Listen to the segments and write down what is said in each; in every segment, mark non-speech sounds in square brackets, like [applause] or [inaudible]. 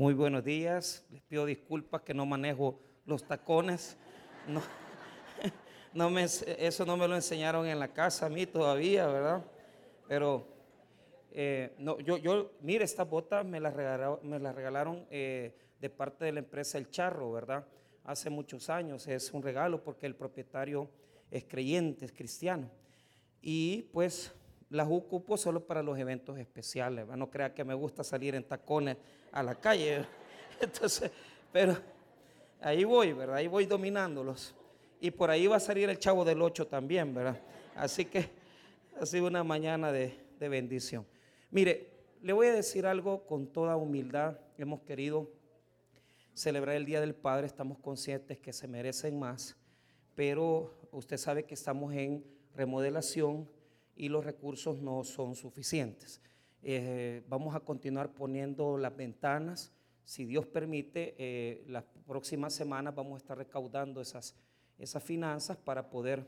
Muy buenos días. Les pido disculpas que no manejo los tacones. No, [laughs] no me, eso no me lo enseñaron en la casa a mí todavía, ¿verdad? Pero eh, no, yo, yo, mire, estas botas me las regalaron, me las regalaron eh, de parte de la empresa El Charro, ¿verdad? Hace muchos años. Es un regalo porque el propietario es creyente, es cristiano. Y pues las ocupo solo para los eventos especiales. ¿verdad? No crea que me gusta salir en tacones a la calle. [laughs] Entonces, pero ahí voy, ¿verdad? Ahí voy dominándolos. Y por ahí va a salir el chavo del 8 también, ¿verdad? Así que ha sido una mañana de, de bendición. Mire, le voy a decir algo con toda humildad. Hemos querido celebrar el Día del Padre, estamos conscientes que se merecen más, pero usted sabe que estamos en remodelación y los recursos no son suficientes. Eh, vamos a continuar poniendo las ventanas. Si Dios permite, eh, las próximas semanas vamos a estar recaudando esas, esas finanzas para poder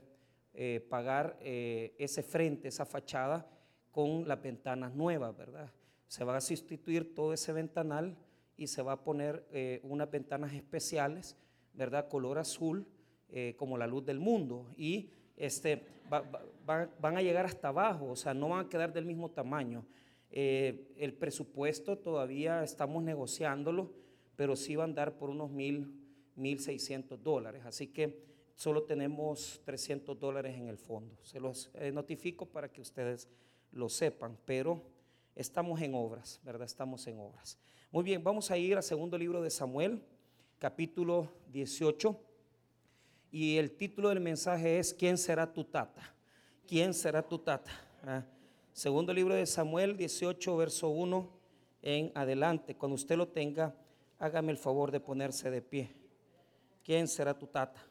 eh, pagar ese frente, esa fachada con las ventanas nuevas, ¿verdad? Se va a sustituir todo ese ventanal y se va a poner unas ventanas especiales, ¿verdad? Color azul, como la luz del mundo. Y este, van a llegar hasta abajo, o sea, no van a quedar del mismo tamaño. Eh, el presupuesto todavía estamos negociándolo, pero sí va a andar por unos mil, mil seiscientos dólares. Así que solo tenemos 300 dólares en el fondo. Se los eh, notifico para que ustedes lo sepan, pero estamos en obras, ¿verdad? Estamos en obras. Muy bien, vamos a ir al segundo libro de Samuel, capítulo 18. Y el título del mensaje es ¿Quién será tu tata? ¿Quién será tu tata? ¿Ah? Segundo libro de Samuel 18, verso 1 en adelante. Cuando usted lo tenga, hágame el favor de ponerse de pie. ¿Quién será tu tata?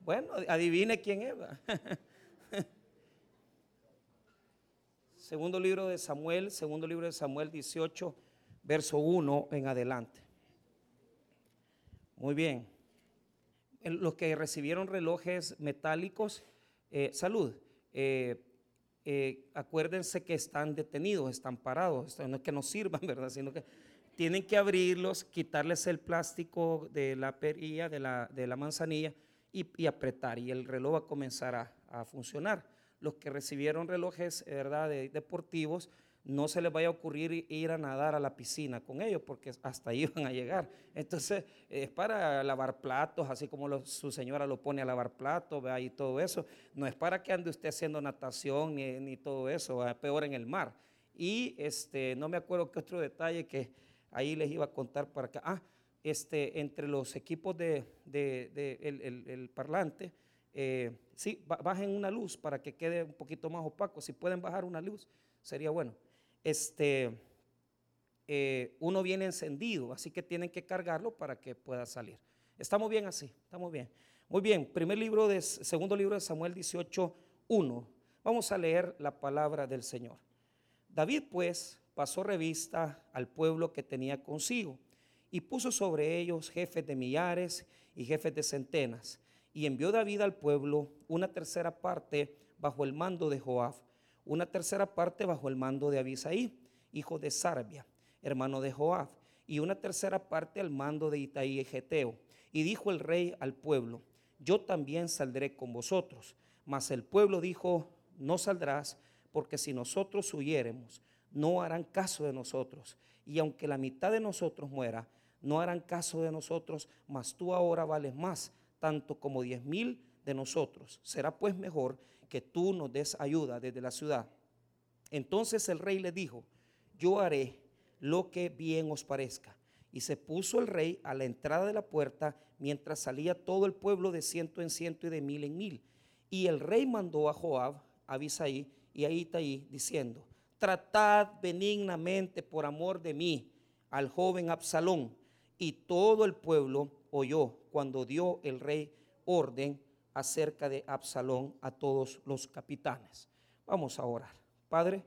Bueno, adivine quién es. [laughs] segundo libro de Samuel, segundo libro de Samuel 18, verso 1 en adelante. Muy bien. Los que recibieron relojes metálicos, eh, salud. Eh, eh, acuérdense que están detenidos, están parados, no es que no sirvan, [laughs] ¿verdad? Sino que tienen que abrirlos, quitarles el plástico de la perilla, de la, de la manzanilla y, apretar y el reloj va a comenzar a, a funcionar. Los que recibieron relojes, ¿verdad? De, deportivos, no se les vaya a ocurrir ir a nadar a la piscina con ellos, porque hasta ahí [laughs] van a llegar. Entonces, es para lavar platos, así como su señora lo pone a lavar platos, y todo eso. No es para que ande usted haciendo natación ni, todo eso, peor en el mar. Y este, no me acuerdo qué otro detalle que ahí les iba a contar para acá. Ah, este, entre los equipos de, el, parlante, eh, sí, bajen una luz para que quede un poquito más opaco. Si pueden bajar una luz, sería bueno este, eh, uno viene encendido, así que tienen que cargarlo para que pueda salir. Estamos bien así, estamos bien. Muy bien, primer libro de, segundo libro de Samuel 18, 1. Vamos a leer la palabra del Señor. David pues pasó revista al pueblo que tenía consigo y puso sobre ellos jefes de millares y jefes de centenas. Y envió David al pueblo una tercera parte bajo el mando de Joab una tercera parte bajo el mando de Abisaí, hijo de Sarbia, hermano de Joab, y una tercera parte al mando de Itaí y Geteo. Y dijo el rey al pueblo, yo también saldré con vosotros. Mas el pueblo dijo, no saldrás, porque si nosotros huyéremos, no harán caso de nosotros. Y aunque la mitad de nosotros muera, no harán caso de nosotros, mas tú ahora vales más, tanto como diez mil de nosotros. Será pues mejor que tú nos des ayuda desde la ciudad. Entonces el rey le dijo, yo haré lo que bien os parezca. Y se puso el rey a la entrada de la puerta mientras salía todo el pueblo de ciento en ciento y de mil en mil. Y el rey mandó a Joab, a Abisaí y a Itaí diciendo, tratad benignamente por amor de mí al joven Absalón. Y todo el pueblo oyó cuando dio el rey orden acerca de Absalón a todos los capitanes. Vamos a orar. Padre,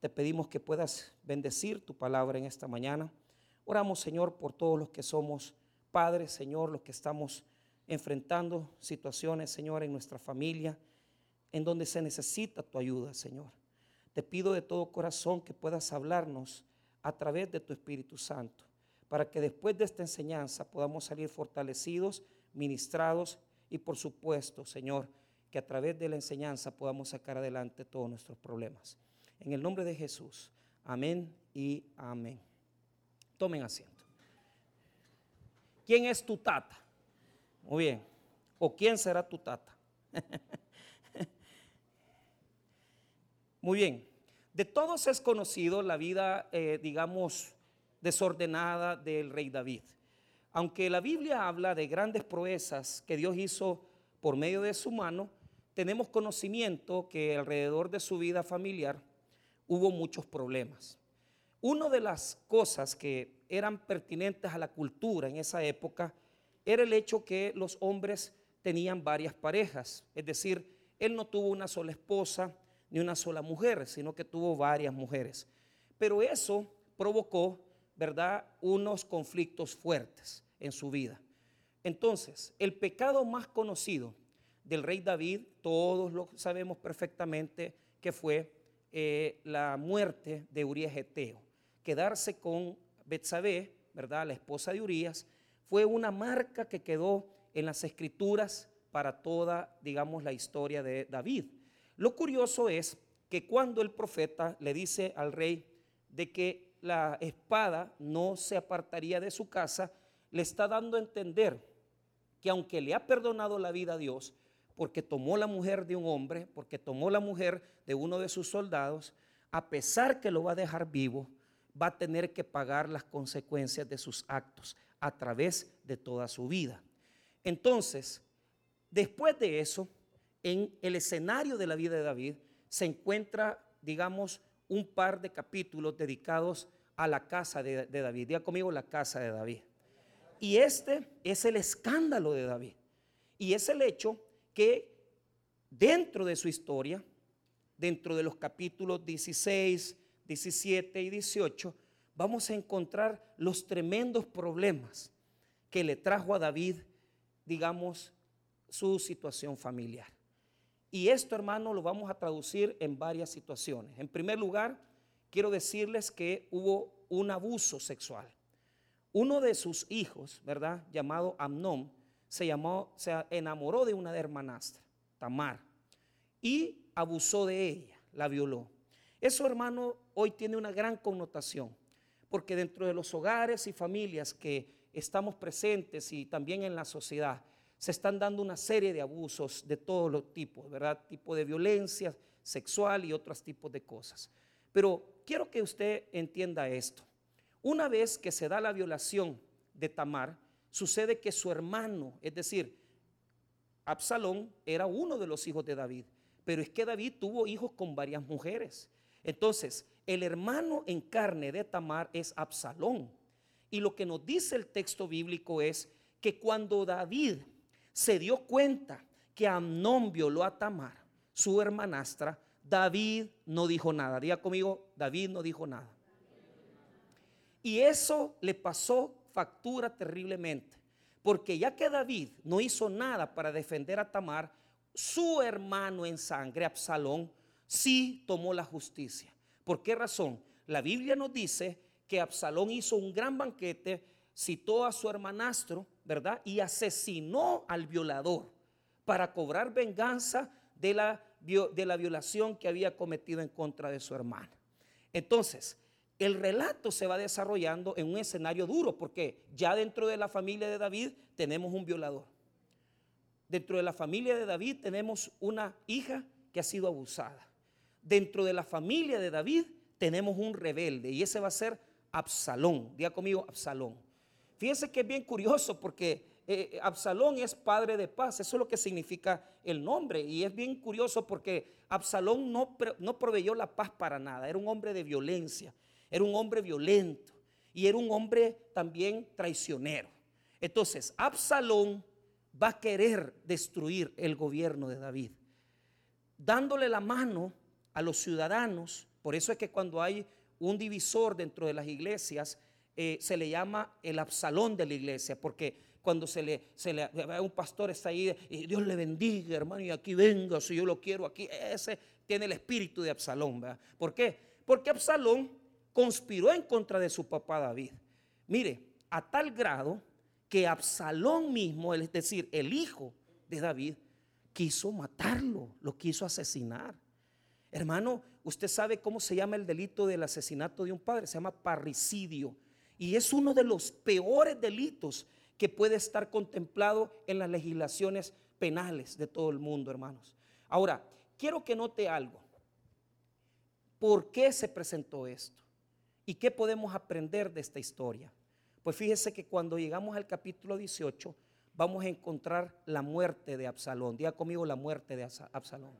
te pedimos que puedas bendecir tu palabra en esta mañana. Oramos, Señor, por todos los que somos padres, Señor, los que estamos enfrentando situaciones, Señor, en nuestra familia, en donde se necesita tu ayuda, Señor. Te pido de todo corazón que puedas hablarnos a través de tu Espíritu Santo, para que después de esta enseñanza podamos salir fortalecidos, ministrados y por supuesto, Señor, que a través de la enseñanza podamos sacar adelante todos nuestros problemas. En el nombre de Jesús, amén y amén. Tomen asiento. ¿Quién es tu tata? Muy bien. ¿O quién será tu tata? [laughs] Muy bien. De todos es conocido la vida, eh, digamos, desordenada del rey David. Aunque la Biblia habla de grandes proezas que Dios hizo por medio de su mano, tenemos conocimiento que alrededor de su vida familiar hubo muchos problemas. Una de las cosas que eran pertinentes a la cultura en esa época era el hecho que los hombres tenían varias parejas, es decir, él no tuvo una sola esposa ni una sola mujer, sino que tuvo varias mujeres. Pero eso provocó, ¿verdad?, unos conflictos fuertes en su vida. Entonces, el pecado más conocido del rey David, todos lo sabemos perfectamente que fue eh, la muerte de Urias Eteo. Quedarse con Betsabé, ¿verdad? La esposa de Urias, fue una marca que quedó en las escrituras para toda, digamos, la historia de David. Lo curioso es que cuando el profeta le dice al rey de que la espada no se apartaría de su casa, le está dando a entender que aunque le ha perdonado la vida a Dios, porque tomó la mujer de un hombre, porque tomó la mujer de uno de sus soldados, a pesar que lo va a dejar vivo, va a tener que pagar las consecuencias de sus actos a través de toda su vida. Entonces, después de eso, en el escenario de la vida de David se encuentra, digamos, un par de capítulos dedicados a la casa de, David. Diga conmigo la casa de David. Y este es el escándalo de David. Y es el hecho que dentro de su historia, dentro de los capítulos 16, 17 y 18, vamos a encontrar los tremendos problemas que le trajo a David, digamos, su situación familiar. Y esto, hermano, lo vamos a traducir en varias situaciones. En primer lugar, quiero decirles que hubo un abuso sexual. Uno de sus hijos, ¿verdad? Llamado Amnón, se enamoró de una hermanastra, Tamar, y abusó de ella, la violó. Eso, hermano, hoy tiene una gran connotación, porque dentro de los hogares y familias que estamos presentes y también en la sociedad, se están dando una serie de abusos de todos los tipos, ¿verdad? Tipo de violencia sexual y otros tipos de cosas. Pero quiero que usted entienda esto. Una vez que se da la violación de Tamar, sucede que su hermano, es decir, Absalón era uno de los hijos de David, pero es que David tuvo hijos con varias mujeres. Entonces, el hermano en carne de Tamar es Absalón. Y lo que nos dice el texto bíblico es que cuando David se dio cuenta que Amnón violó a Tamar, su hermanastra, David no dijo nada. Diga conmigo, David no dijo nada. Y eso le pasó factura terriblemente. Porque ya que David no hizo nada para defender a Tamar, su hermano en sangre, Absalón, sí tomó la justicia. ¿Por qué razón? La Biblia nos dice que Absalón hizo un gran banquete, citó a su hermanastro, ¿verdad? Y asesinó al violador para cobrar venganza de la, de la violación que había cometido en contra de su hermana. Entonces, el relato se va desarrollando en un escenario duro, porque ya dentro de la familia de David tenemos un violador. Dentro de la familia de David tenemos una hija que ha sido abusada. Dentro de la familia de David tenemos un rebelde y ese va a ser Absalón. Diga conmigo, Absalón. Fíjense que es bien curioso porque eh, Absalón es padre de paz, eso es lo que significa el nombre. Y es bien curioso porque Absalón no, no proveyó la paz para nada, era un hombre de violencia, era un hombre violento y era un hombre también traicionero. Entonces, Absalón va a querer destruir el gobierno de David, dándole la mano a los ciudadanos. Por eso es que cuando hay un divisor dentro de las iglesias, eh, se le llama el Absalón de la iglesia, porque cuando se le, se le un pastor está ahí y Dios le bendiga, hermano, y aquí venga, si yo lo quiero aquí, ese tiene el espíritu de Absalón, ¿verdad? ¿Por qué? Porque Absalón conspiró en contra de su papá David. Mire, a tal grado que Absalón mismo, es decir, el hijo de David, quiso matarlo, lo quiso asesinar. Hermano, usted sabe cómo se llama el delito del asesinato de un padre, se llama parricidio. Y es uno de los peores delitos que puede estar contemplado en las legislaciones penales de todo el mundo, hermanos. Ahora, quiero que note algo. ¿Por qué se presentó esto? ¿Y qué podemos aprender de esta historia? Pues fíjese que cuando llegamos al capítulo 18, vamos a encontrar la muerte de Absalón. Diga conmigo la muerte de Absalón.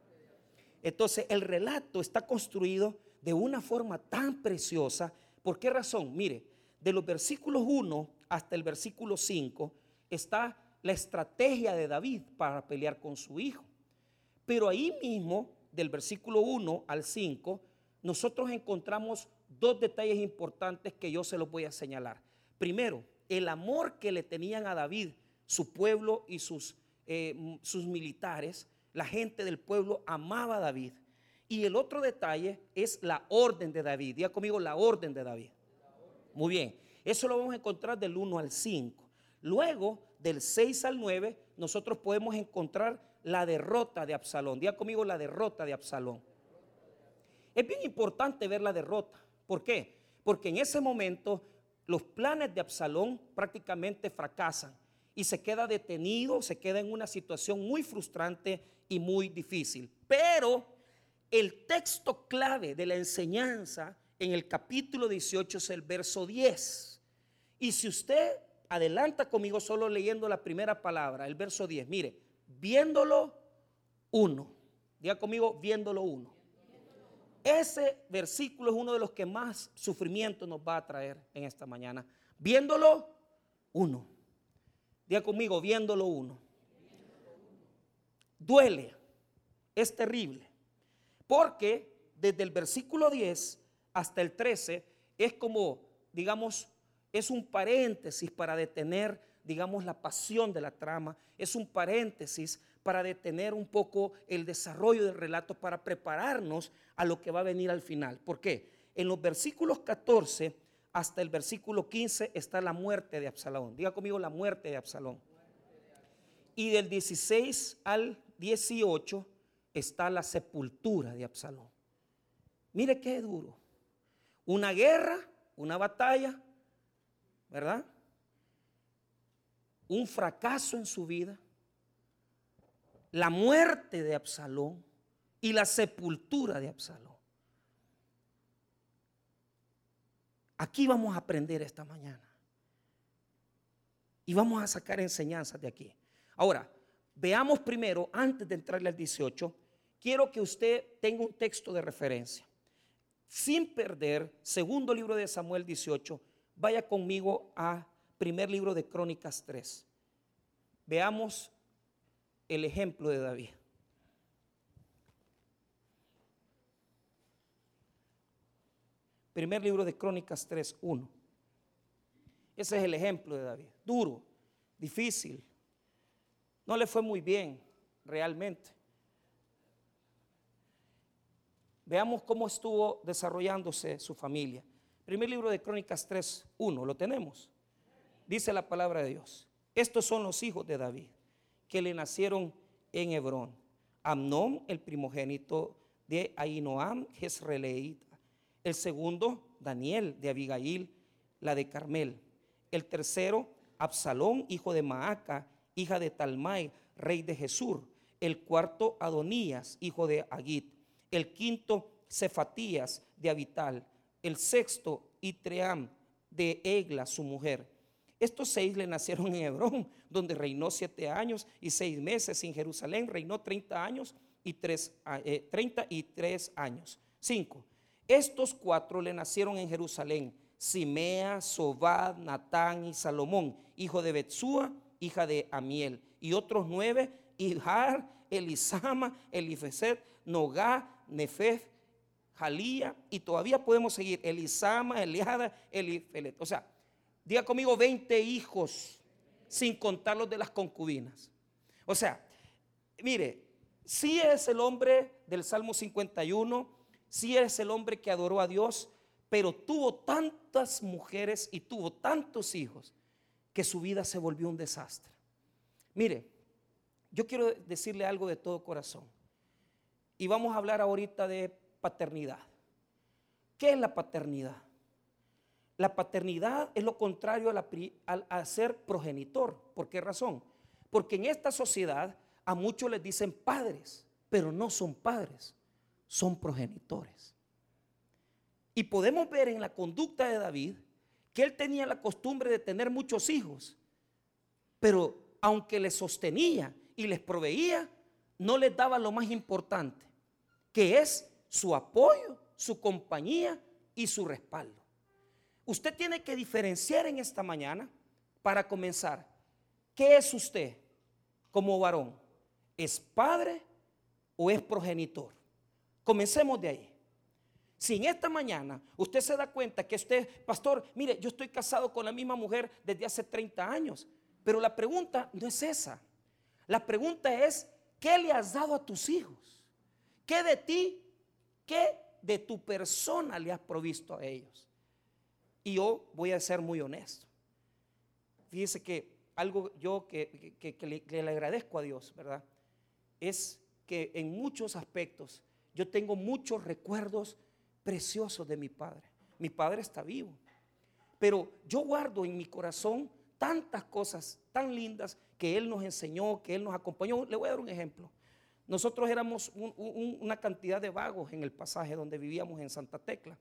Entonces, el relato está construido de una forma tan preciosa. ¿Por qué razón? Mire, de los versículos 1 hasta el versículo 5 está la estrategia de David para pelear con su hijo. Pero ahí mismo, del versículo 1 al 5, nosotros encontramos dos detalles importantes que yo se los voy a señalar. Primero, el amor que le tenían a David, su pueblo y sus, eh, sus militares, la gente del pueblo amaba a David. Y el otro detalle es la orden de David. Diga conmigo la orden de David. Muy bien. Eso lo vamos a encontrar del 1 al 5. Luego, del 6 al 9, nosotros podemos encontrar la derrota de Absalón. Diga conmigo la derrota de Absalón. Es bien importante ver la derrota. ¿Por qué? Porque en ese momento los planes de Absalón prácticamente fracasan y se queda detenido, se queda en una situación muy frustrante y muy difícil. Pero el texto clave de la enseñanza en el capítulo 18 es el verso 10. Y si usted adelanta conmigo solo leyendo la primera palabra, el verso 10, mire, viéndolo uno. Diga conmigo, viéndolo uno. Ese versículo es uno de los que más sufrimiento nos va a traer en esta mañana. Viéndolo uno. Diga conmigo, viéndolo uno. Duele, es terrible. Porque desde el versículo 10 hasta el 13 es como, digamos, es un paréntesis para detener, digamos, la pasión de la trama. Es un paréntesis para detener un poco el desarrollo del relato, para prepararnos a lo que va a venir al final. ¿Por qué? En los versículos 14 hasta el versículo 15 está la muerte de Absalón. Diga conmigo la muerte de Absalón. Y del 16 al 18 está la sepultura de Absalón. Mire qué duro. Una guerra, una batalla, ¿verdad? Un fracaso en su vida la muerte de Absalón y la sepultura de Absalón. Aquí vamos a aprender esta mañana. Y vamos a sacar enseñanzas de aquí. Ahora, veamos primero, antes de entrarle al 18, quiero que usted tenga un texto de referencia. Sin perder, segundo libro de Samuel 18, vaya conmigo a primer libro de Crónicas 3. Veamos el ejemplo de David. Primer libro de Crónicas 3.1. Ese es el ejemplo de David. Duro, difícil. No le fue muy bien realmente. Veamos cómo estuvo desarrollándose su familia. Primer libro de Crónicas 3.1. ¿Lo tenemos? Dice la palabra de Dios. Estos son los hijos de David que le nacieron en Hebrón. Amnón, el primogénito de Ainoam, Jezreelita. El segundo, Daniel, de Abigail, la de Carmel. El tercero, Absalón, hijo de Maaca, hija de Talmai, rey de Jesur. El cuarto, Adonías, hijo de Agit. El quinto, Cefatías, de Abital. El sexto, Itream, de Egla, su mujer. Estos seis le nacieron en Hebrón, donde reinó siete años y seis meses. En Jerusalén reinó treinta años y tres, eh, y tres años. Cinco. Estos cuatro le nacieron en Jerusalén. Simea, Sobad, Natán y Salomón, hijo de Betsúa, hija de Amiel. Y otros nueve, Ijar, Elisama, Elifeset, Nogá, Nefef, Jalía. Y todavía podemos seguir. Elisama, Eliada, Elifelet. O sea, Diga conmigo 20 hijos, sin contar los de las concubinas. O sea, mire, si es el hombre del Salmo 51, si es el hombre que adoró a Dios, pero tuvo tantas mujeres y tuvo tantos hijos que su vida se volvió un desastre. Mire, yo quiero decirle algo de todo corazón. Y vamos a hablar ahorita de paternidad. ¿Qué es la paternidad? La paternidad es lo contrario a, ser progenitor. ¿Por qué razón? Porque en esta sociedad a muchos les dicen padres, pero no son padres, son progenitores. Y podemos ver en la conducta de David que él tenía la costumbre de tener muchos hijos, pero aunque les sostenía y les proveía, no les daba lo más importante, que es su apoyo, su compañía y su respaldo. Usted tiene que diferenciar en esta mañana para comenzar. ¿Qué es usted como varón? ¿Es padre o es progenitor? Comencemos de ahí. Si en esta mañana usted se da cuenta que usted, pastor, mire, yo estoy casado con la misma mujer desde hace 30 años, pero la pregunta no es esa. La pregunta es, ¿qué le has dado a tus hijos? ¿Qué de ti, qué de tu persona le has provisto a ellos? Y yo voy a ser muy honesto. Fíjese que algo yo que, le, agradezco a Dios, ¿verdad? Es que en muchos aspectos yo tengo muchos recuerdos preciosos de mi padre. Mi padre está vivo. Pero yo guardo en mi corazón tantas cosas tan lindas que Él nos enseñó, que Él nos acompañó. Le voy a dar un ejemplo. Nosotros éramos una cantidad de vagos en el pasaje donde vivíamos en Santa Tecla.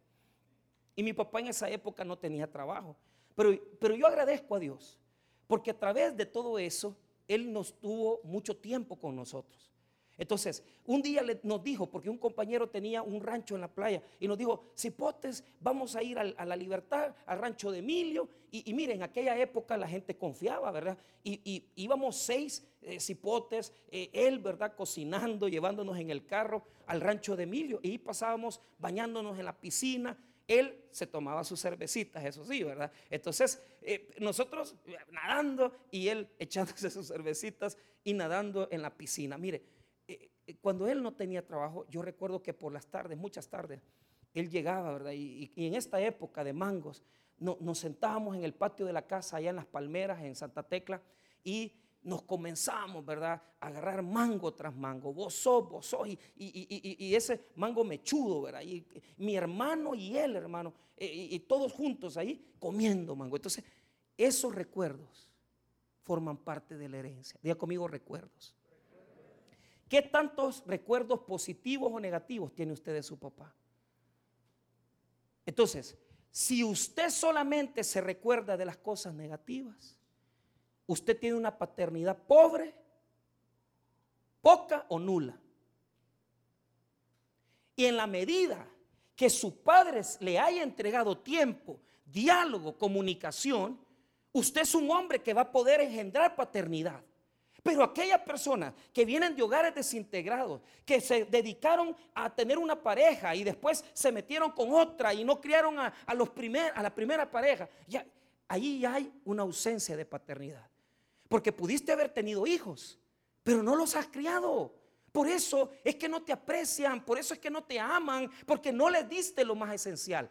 Y mi papá en esa época no tenía trabajo. Pero, pero yo agradezco a Dios, porque a través de todo eso, Él nos tuvo mucho tiempo con nosotros. Entonces, un día nos dijo, porque un compañero tenía un rancho en la playa, y nos dijo, Cipotes, vamos a ir a, la libertad, al rancho de Emilio. Y, miren, en aquella época la gente confiaba, ¿verdad? Y, íbamos seis eh, cipotes, eh, él, ¿verdad? Cocinando, llevándonos en el carro al rancho de Emilio. Y pasábamos bañándonos en la piscina, él se tomaba sus cervecitas, eso sí, ¿verdad? Entonces, eh, nosotros nadando y él echándose [laughs] sus cervecitas y nadando en la piscina. Mire, cuando él no tenía trabajo, yo recuerdo que por las tardes, muchas tardes, él llegaba, ¿verdad? Y, en esta época de mangos, nos sentábamos en el patio de la casa, allá en las palmeras, en Santa Tecla, y nos comenzamos, ¿verdad? A agarrar mango tras mango, vos sos, vos sos, y, ese mango mechudo, ¿verdad? Y mi hermano y él, hermano, eh, y, todos juntos ahí comiendo mango. Entonces, esos recuerdos forman parte de la herencia. Diga conmigo recuerdos. ¿Qué tantos recuerdos positivos o negativos tiene usted de su papá? Entonces, si usted solamente se recuerda de las cosas negativas, usted tiene una paternidad pobre, poca o nula. Y en la medida que su padre le haya entregado tiempo, diálogo, comunicación, usted es un hombre que va a poder engendrar paternidad. Pero aquellas personas que vienen de hogares desintegrados, que se dedicaron a tener una pareja y después se metieron con otra y no criaron a, los primer, a la primera pareja, ya, ahí hay una ausencia de paternidad. Porque pudiste haber tenido hijos, pero no los has criado. Por eso es que no te aprecian, por eso es que no te aman, porque no les diste lo más esencial.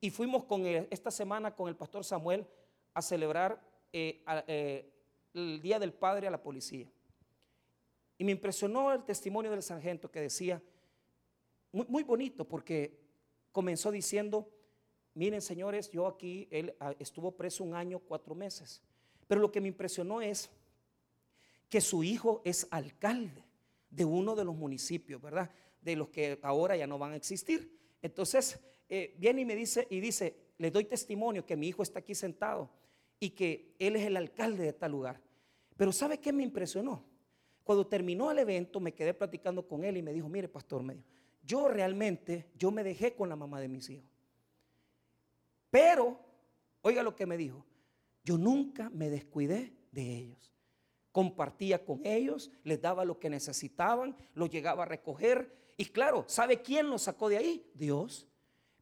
Y fuimos con esta semana con el pastor Samuel a celebrar eh, eh, el Día del Padre a la policía. Y me impresionó el testimonio del sargento que decía, muy, muy bonito, porque comenzó diciendo, miren señores, yo aquí, él ah, estuvo preso un año, cuatro meses. Pero lo que me impresionó es que su hijo es alcalde de uno de los municipios, ¿verdad? De los que ahora ya no van a existir. Entonces, eh, viene y me dice, y dice, le doy testimonio que mi hijo está aquí sentado y que él es el alcalde de tal lugar. Pero ¿sabe qué me impresionó? Cuando terminó el evento, me quedé platicando con él y me dijo, mire, pastor, me yo realmente, yo me dejé con la mamá de mis hijos. Pero, oiga lo que me dijo, yo nunca me descuidé de ellos. Compartía con ellos, les daba lo que necesitaban, los llegaba a recoger. Y claro, ¿sabe quién los sacó de ahí? Dios.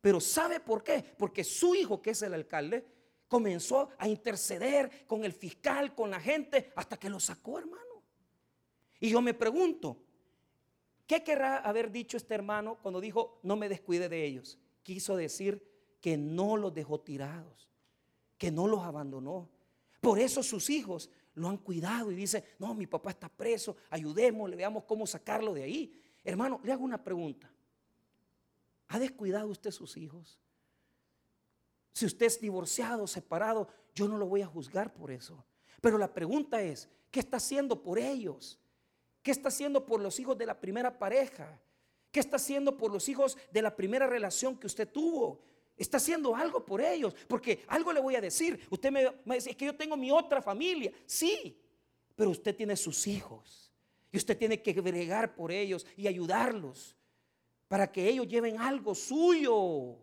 Pero ¿sabe por qué? Porque su hijo, que es el alcalde, comenzó a interceder con el fiscal, con la gente, hasta que lo sacó, hermano. Y yo me pregunto, ¿qué querrá haber dicho este hermano cuando dijo, no me descuide de ellos? Quiso decir que no los dejó tirados, que no los abandonó. Por eso sus hijos lo han cuidado y dicen, no, mi papá está preso, ayudémosle, veamos cómo sacarlo de ahí. Hermano, le hago una pregunta. ¿Ha descuidado usted sus hijos? Si usted es divorciado, separado, yo no lo voy a juzgar por eso. Pero la pregunta es, ¿qué está haciendo por ellos? ¿Qué está haciendo por los hijos de la primera pareja? ¿Qué está haciendo por los hijos de la primera relación que usted tuvo? Está haciendo algo por ellos. Porque algo le voy a decir. Usted me, me dice, es que yo tengo mi otra familia. Sí, pero usted tiene sus hijos. Y usted tiene que bregar por ellos y ayudarlos para que ellos lleven algo suyo.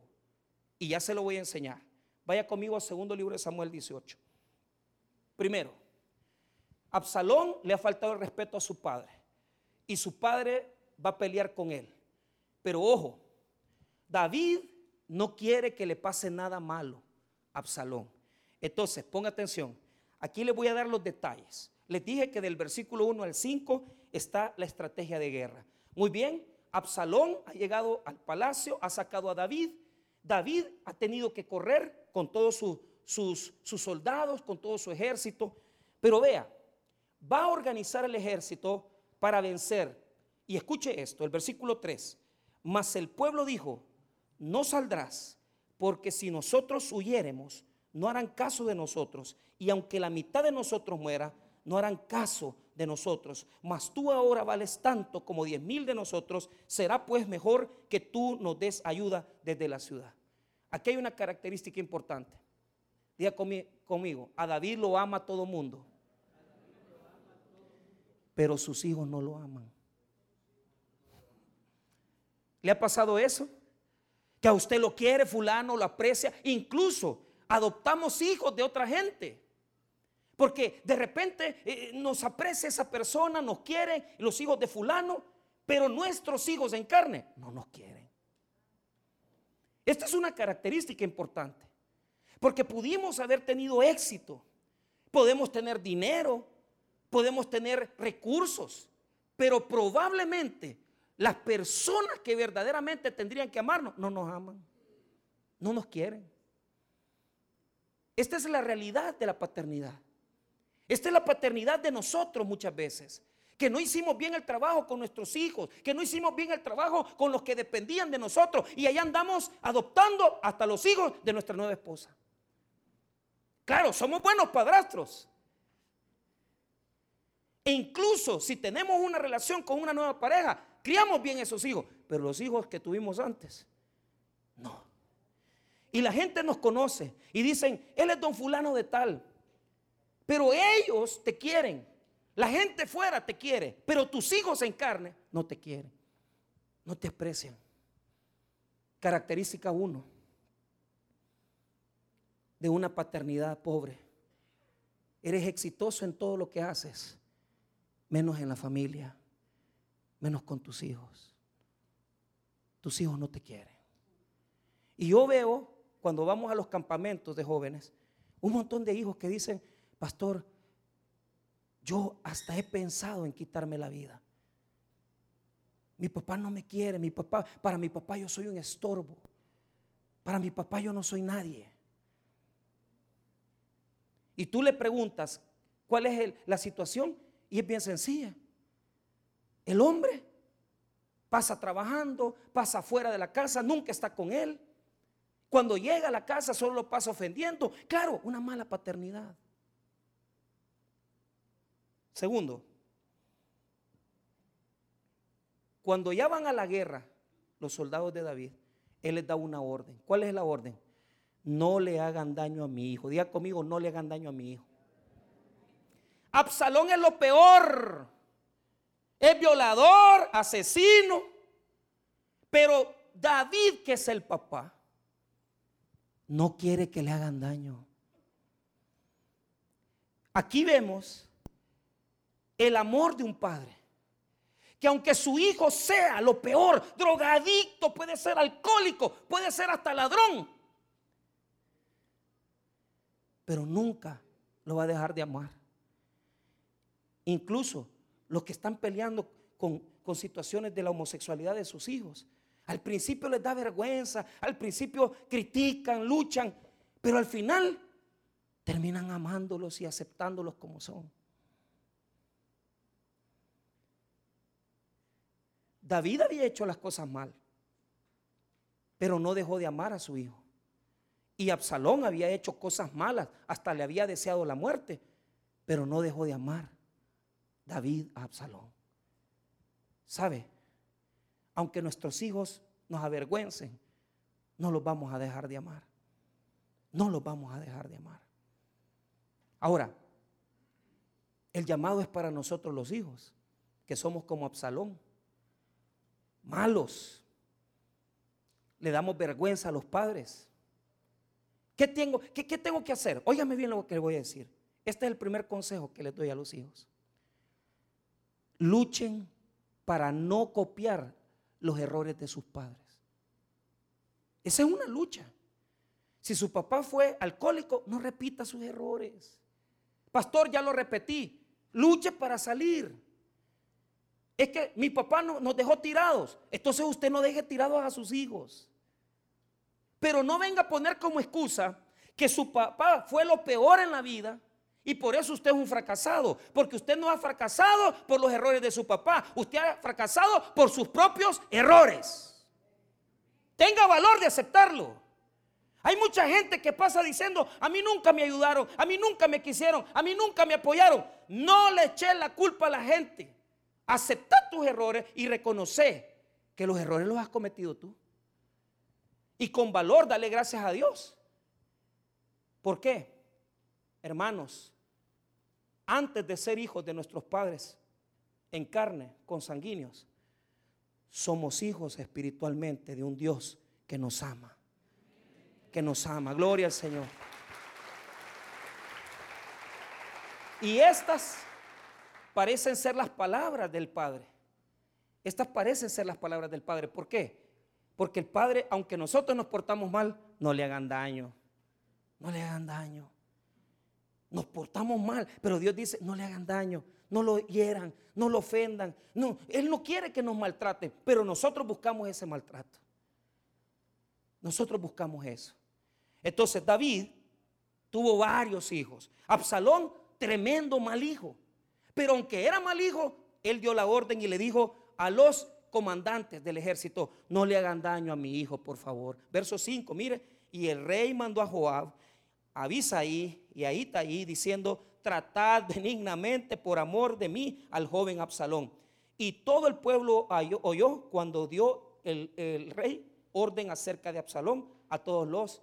Y ya se lo voy a enseñar. Vaya conmigo al segundo libro de Samuel 18. Primero, Absalón le ha faltado el respeto a su padre. Y su padre va a pelear con él. Pero ojo, David no quiere que le pase nada malo a Absalón. Entonces, ponga atención. Aquí le voy a dar los detalles. Les dije que del versículo 1 al 5 está la estrategia de guerra. Muy bien, Absalón ha llegado al palacio, ha sacado a David. David ha tenido que correr con todos sus, sus soldados, con todo su ejército. Pero vea, va a organizar el ejército para vencer. Y escuche esto, el versículo 3. Mas el pueblo dijo, no saldrás, porque si nosotros huyéremos, no harán caso de nosotros. Y aunque la mitad de nosotros muera, no harán caso de nosotros. Mas tú ahora vales tanto como diez mil de nosotros. Será pues mejor que tú nos des ayuda desde la ciudad. Aquí hay una característica importante. Diga conmigo, a David lo ama todo mundo, pero sus hijos no lo aman. ¿Le ha pasado eso? Que a usted lo quiere, fulano lo aprecia, incluso adoptamos hijos de otra gente. Porque de repente eh, nos aprecia esa persona, nos quiere, los hijos de fulano, pero nuestros hijos en carne no nos quieren. Esta es una característica importante. Porque pudimos haber tenido éxito, podemos tener dinero, podemos tener recursos, pero probablemente las personas que verdaderamente tendrían que amarnos no nos aman, no nos quieren. Esta es la realidad de la paternidad. Esta es la paternidad de nosotros muchas veces. Que no hicimos bien el trabajo con nuestros hijos, que no hicimos bien el trabajo con los que dependían de nosotros. Y allá andamos adoptando hasta los hijos de nuestra nueva esposa. Claro, somos buenos padrastros. E incluso si tenemos una relación con una nueva pareja, criamos bien esos hijos. Pero los hijos que tuvimos antes, no. Y la gente nos conoce y dicen, él es don fulano de tal. Pero ellos te quieren. La gente fuera te quiere, pero tus hijos en carne no te quieren. No te aprecian. Característica uno de una paternidad pobre. Eres exitoso en todo lo que haces, menos en la familia, menos con tus hijos. Tus hijos no te quieren. Y yo veo, cuando vamos a los campamentos de jóvenes, un montón de hijos que dicen, pastor, yo hasta he pensado en quitarme la vida. Mi papá no me quiere, mi papá, para mi papá yo soy un estorbo. Para mi papá yo no soy nadie. Y tú le preguntas cuál es la situación y es bien sencilla. El hombre pasa trabajando, pasa fuera de la casa, nunca está con él. Cuando llega a la casa solo lo pasa ofendiendo. Claro, una mala paternidad. Segundo, cuando ya van a la guerra los soldados de David, él les da una orden. ¿Cuál es la orden? No le hagan daño a mi hijo. Diga conmigo, no le hagan daño a mi hijo. Absalón es lo peor. Es violador, asesino. Pero David, que es el papá, no quiere que le hagan daño. Aquí vemos el amor de un padre. Que aunque su hijo sea lo peor, drogadicto, puede ser alcohólico, puede ser hasta ladrón, pero nunca lo va a dejar de amar. Incluso los que están peleando con, con situaciones de la homosexualidad de sus hijos, Al principio les da vergüenza, al principio critican, luchan, pero al final terminan amándolos y aceptándolos como son. David había hecho las cosas mal, pero no dejó de amar a su hijo. Y Absalón había hecho cosas malas, hasta le había deseado la muerte, pero no dejó de amar David a Absalón. ¿Sabe? Aunque nuestros hijos nos avergüencen, no los vamos a dejar de amar. No los vamos a dejar de amar. Ahora, el llamado es para nosotros los hijos, que somos como Absalón, malos. Le damos vergüenza a los padres. ¿Qué tengo, qué, tengo que hacer? Óigame bien lo que le voy a decir. Este es el primer consejo que les doy a los hijos. Luchen para no copiar los errores de sus padres. Esa es una lucha. Si su papá fue alcohólico, no repita sus errores. Pastor, ya lo repetí. Luche para salir. Es que mi papá no, nos dejó tirados. Entonces usted no deje tirados a sus hijos. Pero no venga a poner como excusa que su papá fue lo peor en la vida y por eso usted es un fracasado. Porque usted no ha fracasado por los errores de su papá. Usted ha fracasado por sus propios errores. Tenga valor de aceptarlo. Hay mucha gente que pasa diciendo, a mí nunca me ayudaron, a mí nunca me quisieron, a mí nunca me apoyaron. No le eché la culpa a la gente. Acepta tus errores y reconoce que los errores los has cometido tú. Y con valor dale gracias a Dios. ¿Por qué? Hermanos, antes de ser hijos de nuestros padres en carne, consanguíneos, somos hijos espiritualmente de un Dios que nos ama. Que nos ama. Gloria al Señor. Y estas parecen ser las palabras del Padre. Estas parecen ser las palabras del Padre. ¿Por qué? Porque el Padre, aunque nosotros nos portamos mal, no le hagan daño. No le hagan daño. Nos portamos mal, pero Dios dice, no le hagan daño, no lo hieran, no lo ofendan. No, Él no quiere que nos maltrate, pero nosotros buscamos ese maltrato. Nosotros buscamos eso. Entonces David tuvo varios hijos. Absalón, tremendo mal hijo. Pero aunque era mal hijo, él dio la orden y le dijo a los comandantes del ejército, no le hagan daño a mi hijo, por favor. Verso 5, mire, y el rey mandó a Joab, a Abisaí y a Itaí diciendo, tratad benignamente por amor de mí al joven Absalón. Y todo el pueblo oyó cuando dio el, el rey orden acerca de Absalón a todos los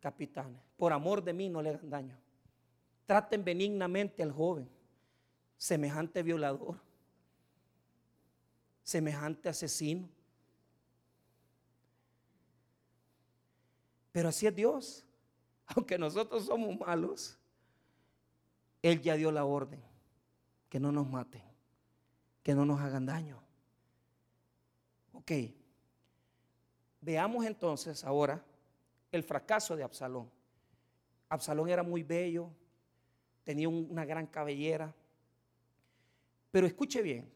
capitanes. Por amor de mí no le hagan daño. Traten benignamente al joven, semejante violador semejante asesino. Pero así es Dios. [laughs] Aunque nosotros somos malos, Él ya dio la orden que no nos maten, que no nos hagan daño. Ok. Veamos entonces ahora el fracaso de Absalón. Absalón era muy bello, tenía una gran cabellera. Pero escuche bien,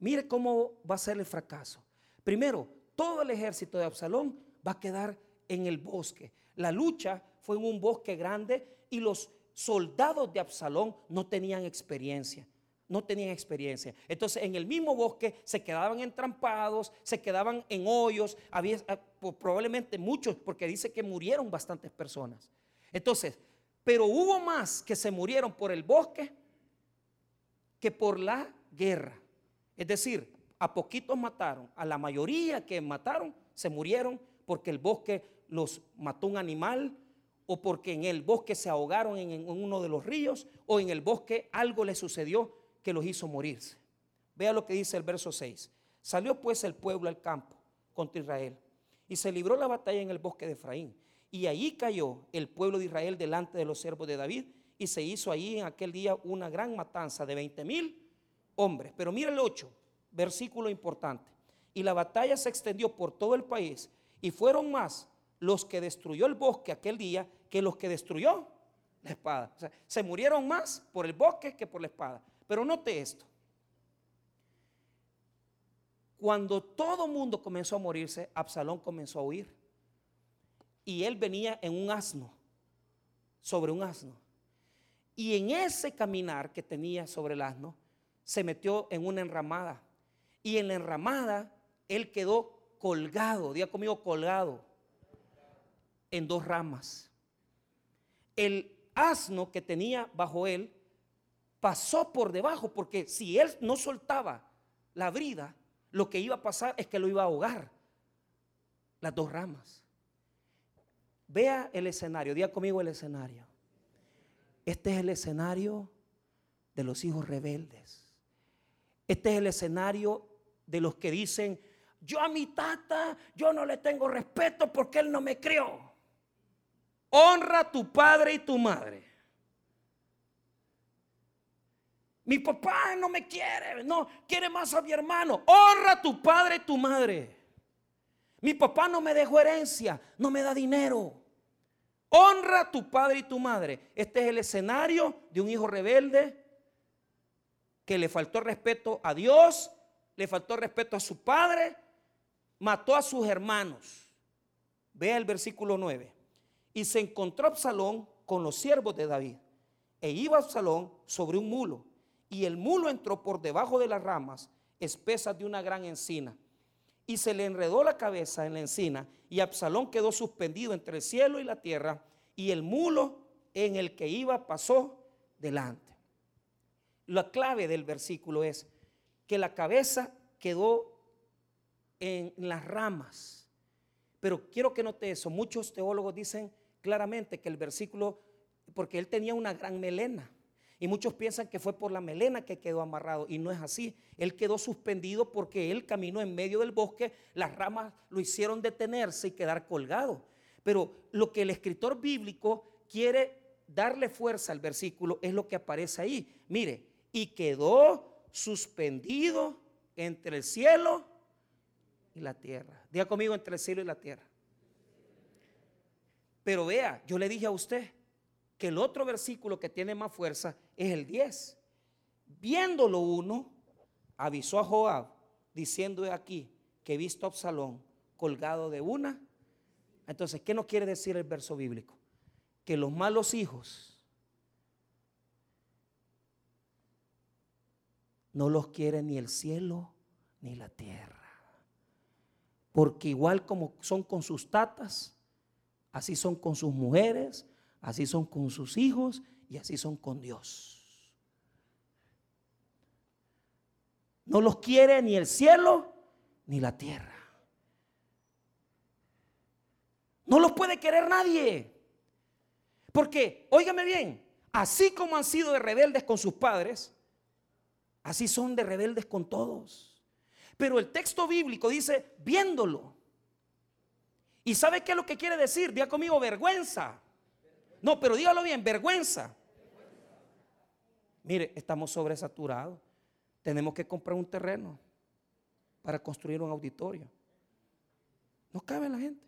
Mire cómo va a ser el fracaso. Primero, todo el ejército de Absalón va a quedar en el bosque. La lucha fue en un bosque grande y los soldados de Absalón no tenían experiencia. No tenían experiencia. Entonces, en el mismo bosque se quedaban entrampados, se quedaban en hoyos. Había ah, probablemente muchos, porque dice que murieron bastantes personas. Entonces, pero hubo más que se murieron por el bosque que por la guerra. Es decir, a poquitos mataron, a la mayoría que mataron se murieron porque el bosque los mató un animal o porque en el bosque se ahogaron en, uno de los ríos o en el bosque algo les sucedió que los hizo morirse. Vea lo que dice el verso 6. Salió pues el pueblo al campo contra Israel y se libró la batalla en el bosque de Efraín. Y allí cayó el pueblo de Israel delante de los siervos de David y se hizo allí en aquel día una gran matanza de 20 mil hombres. Pero mira el 8, versículo importante. Y la batalla se extendió por todo el país y fueron más los que destruyó el bosque aquel día que los que destruyó la espada. Se murieron más por el bosque que por la espada. Pero note esto. Cuando todo mundo comenzó a morirse, Absalón comenzó a huir. Y él venía en un asno, sobre un asno. Y en ese caminar que tenía sobre el asno, se metió en una enramada. Y en la enramada, él quedó colgado, diga conmigo colgado, en dos ramas. El asno que tenía bajo él pasó por debajo, porque si él no soltaba la brida, lo que iba a pasar es que lo iba a ahogar. Las dos ramas. Vea el escenario, diga conmigo el escenario. Este es el escenario de los hijos rebeldes. Este es el escenario de los que dicen, yo a mi tata, yo no le tengo respeto porque él no me crió. Honra a tu padre y tu madre. Mi papá no me quiere, no, quiere más a mi hermano. Honra a tu padre y tu madre. Mi papá no me dejó herencia, no me da dinero. Honra a tu padre y tu madre. Este es el escenario de un hijo rebelde que le faltó respeto a Dios, le faltó respeto a su padre, mató a sus hermanos. Vea el versículo 9. Y se encontró Absalón con los siervos de David. E iba Absalón sobre un mulo y el mulo entró por debajo de las ramas espesas de una gran encina. Y se le enredó la cabeza en la encina y Absalón quedó suspendido entre el cielo y la tierra y el mulo en el que iba pasó delante. La clave del versículo es que la cabeza quedó en las ramas. Pero quiero que note eso. Muchos teólogos dicen claramente que el versículo, porque él tenía una gran melena. Y muchos piensan que fue por la melena que quedó amarrado y no es así. Él quedó suspendido porque él caminó en medio del bosque, las ramas lo hicieron detenerse y quedar colgado. Pero lo que el escritor bíblico quiere darle fuerza al versículo es lo que aparece ahí. Mire, y quedó suspendido entre el cielo y la tierra. Diga conmigo entre el cielo y la tierra. Pero vea, yo le dije a usted, que el otro versículo que tiene más fuerza es el 10. Viéndolo uno, avisó a Joab, diciendo aquí que he visto Absalón colgado de una. Entonces, ¿qué nos quiere decir el verso bíblico? Que los malos hijos no los quiere ni el cielo ni la tierra. Porque igual como son con sus tatas, así son con sus mujeres, Así son con sus hijos y así son con Dios. No los quiere ni el cielo ni la tierra. No los puede querer nadie. Porque, óigame bien, así como han sido de rebeldes con sus padres, así son de rebeldes con todos. Pero el texto bíblico dice, viéndolo. ¿Y sabe qué es lo que quiere decir? Día conmigo, vergüenza. No, pero dígalo bien, vergüenza. Mire, estamos sobresaturados. Tenemos que comprar un terreno para construir un auditorio. No cabe la gente.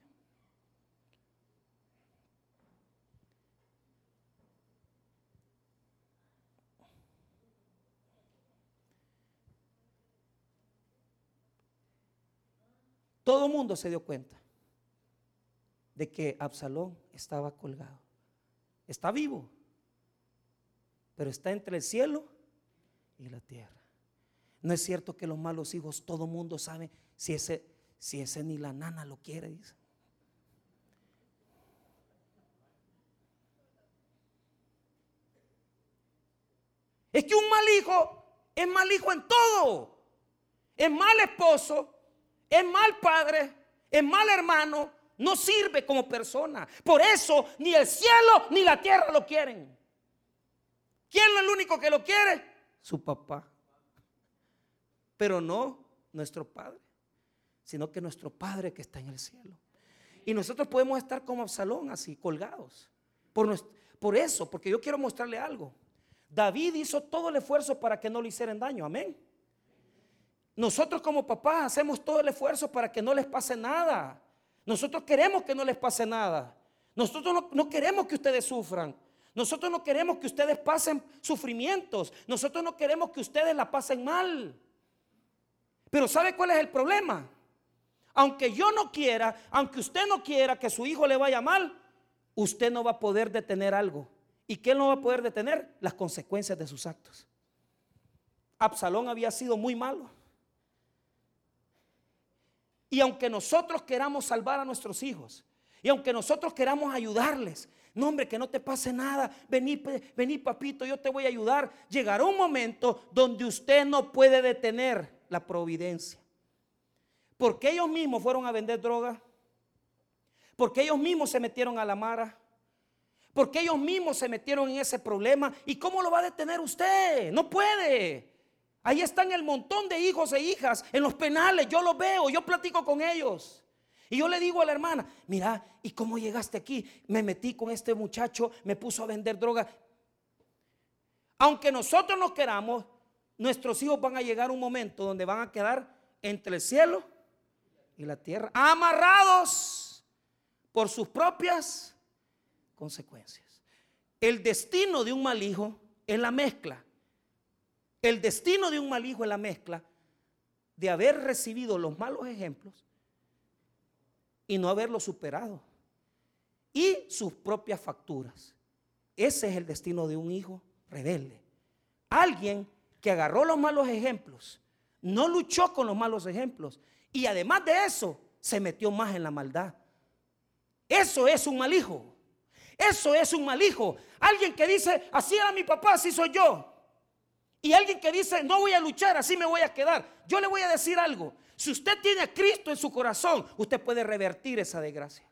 Todo el mundo se dio cuenta de que Absalón estaba colgado está vivo, pero está entre el cielo y la tierra. No es cierto que los malos hijos, todo mundo sabe si ese, si ese ni la nana lo quiere, dice. Es que un mal hijo es mal hijo en todo. Es mal esposo, es mal padre, es mal hermano, no sirve como persona. Por eso ni el cielo ni la tierra lo quieren. ¿Quién es el único que lo quiere? Su papá. Pero no nuestro Padre, sino que nuestro Padre que está en el cielo. Y nosotros podemos estar como Absalón, así, colgados. Por, eso, porque yo quiero mostrarle algo. David hizo todo el esfuerzo para que no le hicieran daño. Amén. Nosotros como papás hacemos todo el esfuerzo para que no les pase nada. Nosotros queremos que no les pase nada. Nosotros no, queremos que ustedes sufran. Nosotros no queremos que ustedes pasen sufrimientos. Nosotros no queremos que ustedes la pasen mal. Pero ¿sabe cuál es el problema? Aunque yo no quiera, aunque usted no quiera que su hijo le vaya mal, usted no va a poder detener algo. ¿Y qué no va a poder detener? Las consecuencias de sus actos. Absalón había sido muy malo. Y aunque nosotros queramos salvar a nuestros hijos, y aunque nosotros queramos ayudarles, no hombre, que no te pase nada, vení, vení papito, yo te voy a ayudar. Llegará un momento donde usted no puede detener la providencia. Porque ellos mismos fueron a vender droga. Porque ellos mismos se metieron a la mara. Porque ellos mismos se metieron en ese problema. ¿Y cómo lo va a detener usted? No puede. Ahí están el montón de hijos e hijas en los penales. Yo los veo, yo platico con ellos. Y yo le digo a la hermana, mira, ¿y cómo llegaste aquí? Me metí con este muchacho, me puso a vender droga. Aunque nosotros no queramos, nuestros hijos van a llegar un momento donde van a quedar entre el cielo y la tierra, amarrados por sus propias consecuencias. El destino de un mal hijo es la mezcla. El destino de un mal hijo es la mezcla de haber recibido los malos ejemplos y no haberlo superado. Y sus propias facturas. Ese es el destino de un hijo rebelde. Alguien que agarró los malos ejemplos, no luchó con los malos ejemplos y además de eso se metió más en la maldad. Eso es un mal hijo. Eso es un mal hijo. Alguien que dice, así era mi papá, así soy yo. Y alguien que dice, no voy a luchar, así me voy a quedar. Yo le voy a decir algo. Si usted tiene a Cristo en su corazón, usted puede revertir esa desgracia.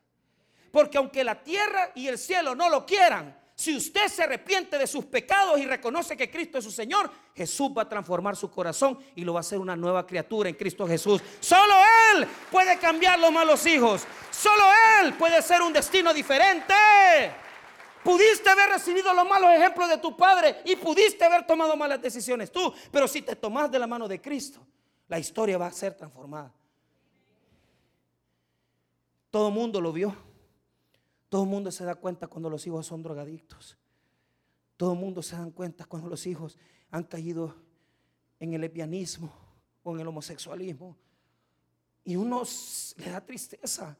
Porque aunque la tierra y el cielo no lo quieran, si usted se arrepiente de sus pecados y reconoce que Cristo es su Señor, Jesús va a transformar su corazón y lo va a hacer una nueva criatura en Cristo Jesús. Solo Él puede cambiar los malos hijos. Solo Él puede ser un destino diferente. Pudiste haber recibido los malos ejemplos de tu padre y pudiste haber tomado malas decisiones tú, pero si te tomas de la mano de Cristo, la historia va a ser transformada. Todo el mundo lo vio. Todo el mundo se da cuenta cuando los hijos son drogadictos. Todo el mundo se da cuenta cuando los hijos han caído en el lesbianismo o en el homosexualismo. Y uno le da tristeza.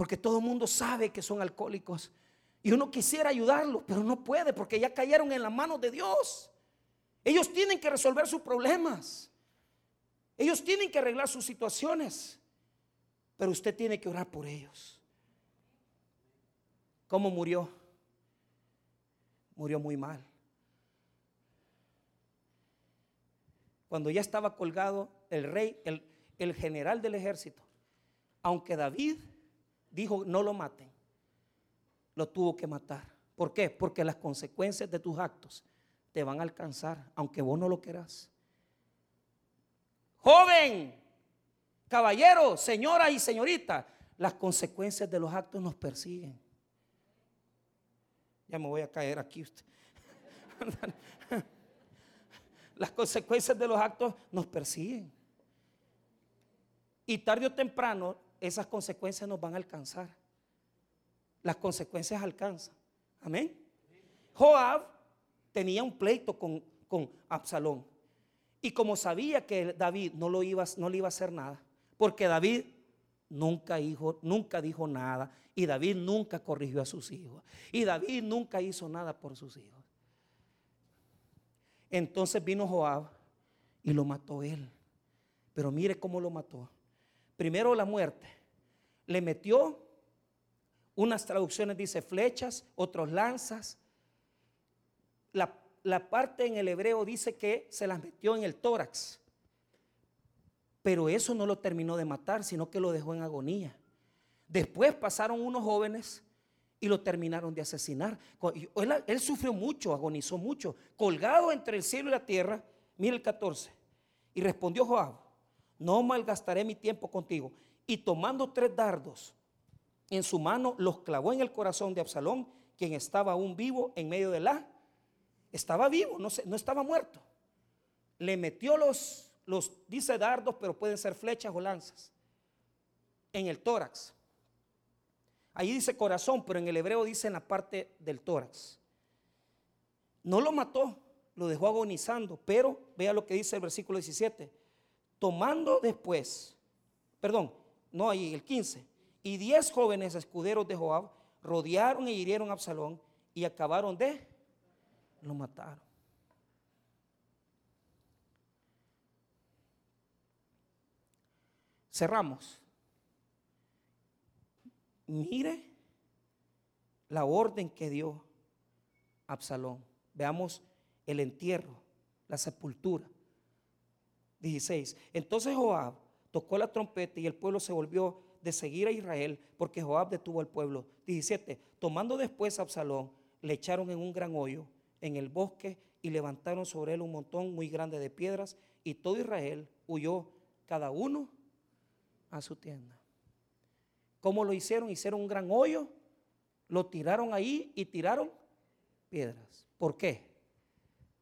Porque todo el mundo sabe que son alcohólicos. Y uno quisiera ayudarlos, pero no puede porque ya cayeron en la mano de Dios. Ellos tienen que resolver sus problemas. Ellos tienen que arreglar sus situaciones. Pero usted tiene que orar por ellos. ¿Cómo murió? Murió muy mal. Cuando ya estaba colgado el rey, el, el general del ejército, aunque David dijo no lo maten, lo tuvo que matar. ¿Por qué? Porque las consecuencias de tus actos te van a alcanzar, aunque vos no lo quieras. Joven, caballero, señora y señorita, las consecuencias de los actos nos persiguen. Ya me voy a caer aquí usted. [laughs] las consecuencias de los actos nos persiguen. Y tarde o temprano esas consecuencias nos van a alcanzar. Las consecuencias alcanzan. Amén. Joab tenía un pleito con, con Absalón. Y como sabía que David no, lo iba, no le iba a hacer nada, porque David nunca dijo, nunca dijo nada, y David nunca corrigió a sus hijos, y David nunca hizo nada por sus hijos. Entonces vino Joab y lo mató él. Pero mire cómo lo mató. Primero la muerte. Le metió unas traducciones dice flechas, otros lanzas, la, parte en el hebreo dice que se las metió en el tórax. Pero eso no lo terminó de matar, sino que lo dejó en agonía. Después pasaron unos jóvenes y lo terminaron de asesinar. Él, sufrió mucho, agonizó mucho, colgado entre el cielo y la tierra. Mira el 14. Y respondió Joab, no malgastaré mi tiempo contigo. Y tomando tres dardos en su mano, los clavó en el corazón de Absalón, quien estaba aún vivo en medio de la estaba vivo, no, no estaba muerto. Le metió los, los, dice dardos, pero pueden ser flechas o lanzas, en el tórax. Ahí dice corazón, pero en el hebreo dice en la parte del tórax. No lo mató, lo dejó agonizando, pero vea lo que dice el versículo 17. Tomando después, perdón, no ahí, el 15, y diez jóvenes escuderos de Joab rodearon e hirieron a Absalón y acabaron de, lo mataron. Cerramos. Mire la orden que dio Absalón. Veamos el entierro, la sepultura. 16. Entonces Joab tocó la trompeta y el pueblo se volvió de seguir a Israel porque Joab detuvo al pueblo. 17. Tomando después a Absalón, le echaron en un gran hoyo en el bosque y levantaron sobre él un montón muy grande de piedras y todo Israel huyó cada uno a su tienda. ¿Cómo lo hicieron? Hicieron un gran hoyo, lo tiraron ahí y tiraron piedras. ¿Por qué?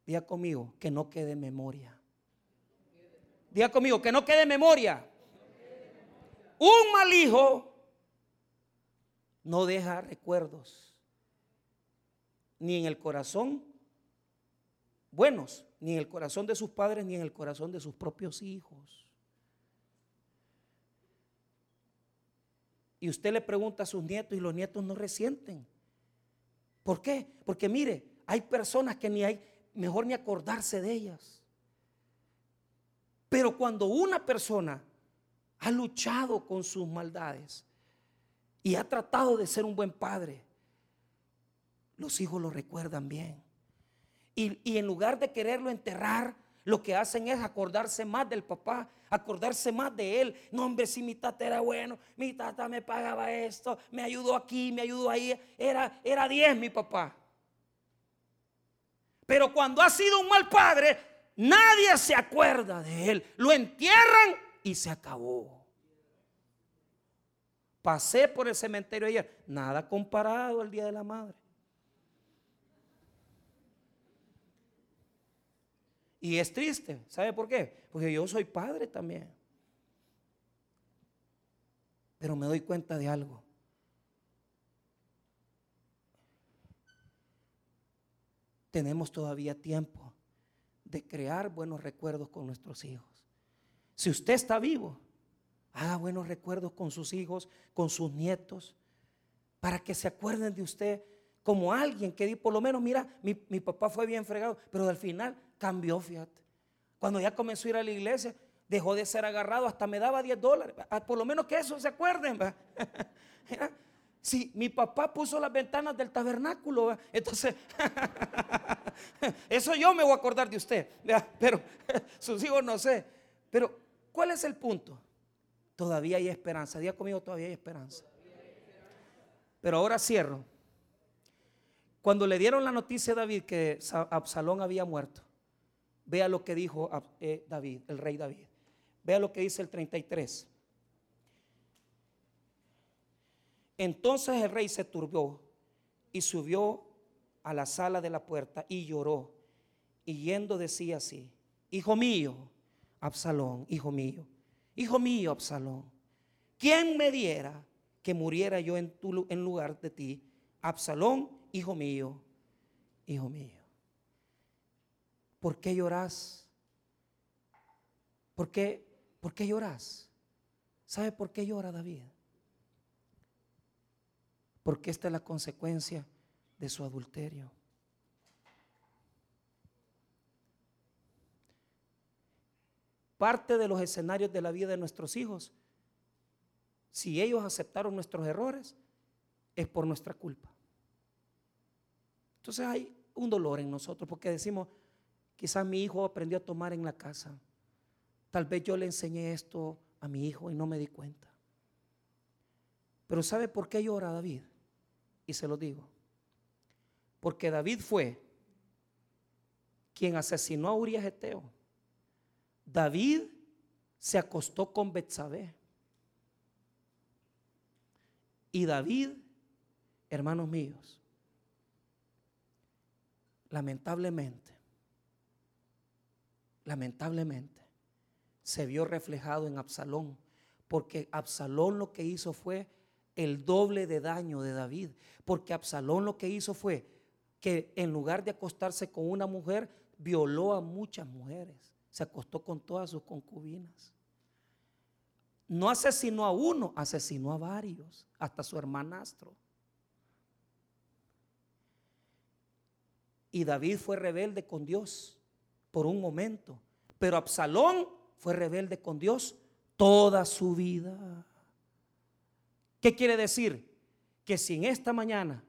Diga conmigo, que no quede memoria. Diga conmigo, que no quede memoria. Un mal hijo no deja recuerdos, ni en el corazón buenos, ni en el corazón de sus padres, ni en el corazón de sus propios hijos. Y usted le pregunta a sus nietos y los nietos no resienten. ¿Por qué? Porque mire, hay personas que ni hay, mejor ni acordarse de ellas. Pero cuando una persona ha luchado con sus maldades y ha tratado de ser un buen padre, los hijos lo recuerdan bien. Y, y en lugar de quererlo enterrar, lo que hacen es acordarse más del papá, acordarse más de él. No, hombre, si mi tata era bueno, mi tata me pagaba esto, me ayudó aquí, me ayudó ahí. Era, era 10 mi papá. Pero cuando ha sido un mal padre, nadie se acuerda de él. Lo entierran y se acabó. Pasé por el cementerio ayer, nada comparado al Día de la Madre. Y es triste, ¿sabe por qué? Porque yo soy padre también. Pero me doy cuenta de algo. Tenemos todavía tiempo de crear buenos recuerdos con nuestros hijos. Si usted está vivo, haga buenos recuerdos con sus hijos, con sus nietos, para que se acuerden de usted como alguien que por lo menos, mira, mi, mi papá fue bien fregado, pero al final cambió, fíjate. Cuando ya comenzó a ir a la iglesia, dejó de ser agarrado, hasta me daba 10 dólares. Ah, por lo menos que eso se acuerden. [laughs] Si mi papá puso las ventanas del tabernáculo, entonces, [laughs] eso yo me voy a acordar de usted, pero [laughs] sus hijos no sé. Pero, ¿cuál es el punto? Todavía hay esperanza. Día conmigo, todavía hay esperanza. Pero ahora cierro. Cuando le dieron la noticia a David que Absalón había muerto, Vea lo que dijo eh, David, el rey David. Vea lo que dice el 33. Entonces el rey se turbó y subió a la sala de la puerta y lloró. Y yendo decía así, hijo mío, Absalón, hijo mío, hijo mío, Absalón, ¿quién me diera que muriera yo en, lugar de ti? Absalón, hijo mío, hijo mío. ¿Por qué lloras? ¿Por qué, ¿Por qué lloras? ¿Sabe por qué llora David? Porque esta es la consecuencia de su adulterio. Parte de los escenarios de la vida de nuestros hijos, si ellos aceptaron nuestros errores, es por nuestra culpa. Entonces hay un dolor en nosotros porque decimos, Quizás mi hijo aprendió a tomar en la casa. Tal vez yo le enseñé esto a mi hijo y no me di cuenta. Pero ¿sabe por qué llora David? Y se lo digo. Porque David fue quien asesinó a Urias Eteo. David se acostó con Betsabé. Y David, hermanos míos, lamentablemente lamentablemente, se vio reflejado en Absalón, porque Absalón lo que hizo fue el doble de daño de David, porque Absalón lo que hizo fue que en lugar de acostarse con una mujer, violó a muchas mujeres, se acostó con todas sus concubinas. No asesinó a uno, asesinó a varios, hasta su hermanastro. Y David fue rebelde con Dios por un momento, pero Absalón fue rebelde con Dios toda su vida. ¿Qué quiere decir? Que si en esta mañana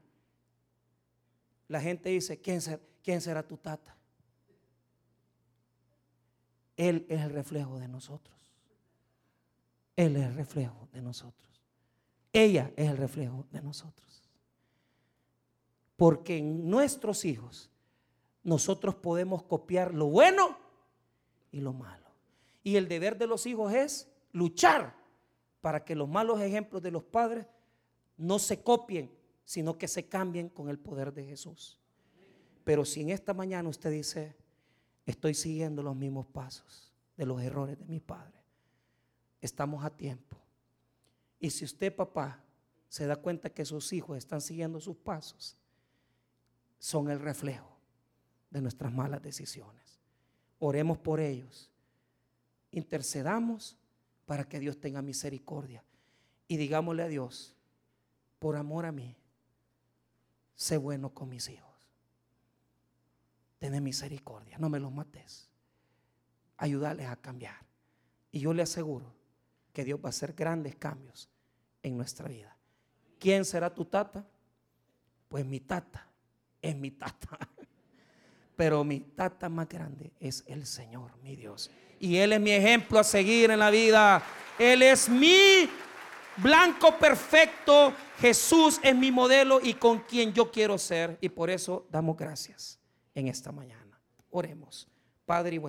la gente dice, ¿quién quién será tu tata? Él es el reflejo de nosotros. Él es el reflejo de nosotros. Ella es el reflejo de nosotros. Porque en nuestros hijos nosotros podemos copiar lo bueno y lo malo. Y el deber de los hijos es luchar para que los malos ejemplos de los padres no se copien, sino que se cambien con el poder de Jesús. Pero si en esta mañana usted dice, estoy siguiendo los mismos pasos de los errores de mi padre, estamos a tiempo. Y si usted, papá, se da cuenta que sus hijos están siguiendo sus pasos, son el reflejo de nuestras malas decisiones. Oremos por ellos, intercedamos para que Dios tenga misericordia. Y digámosle a Dios, por amor a mí, sé bueno con mis hijos. Ten misericordia, no me los mates. Ayúdales a cambiar. Y yo le aseguro que Dios va a hacer grandes cambios en nuestra vida. ¿Quién será tu tata? Pues mi tata es mi tata. [laughs] Pero mi tata más grande es el Señor, mi Dios y Él es mi ejemplo a seguir en la vida. Él es mi blanco perfecto. Jesús es mi modelo y con quien yo quiero ser. Y por eso damos gracias en esta mañana. Oremos. Padre y.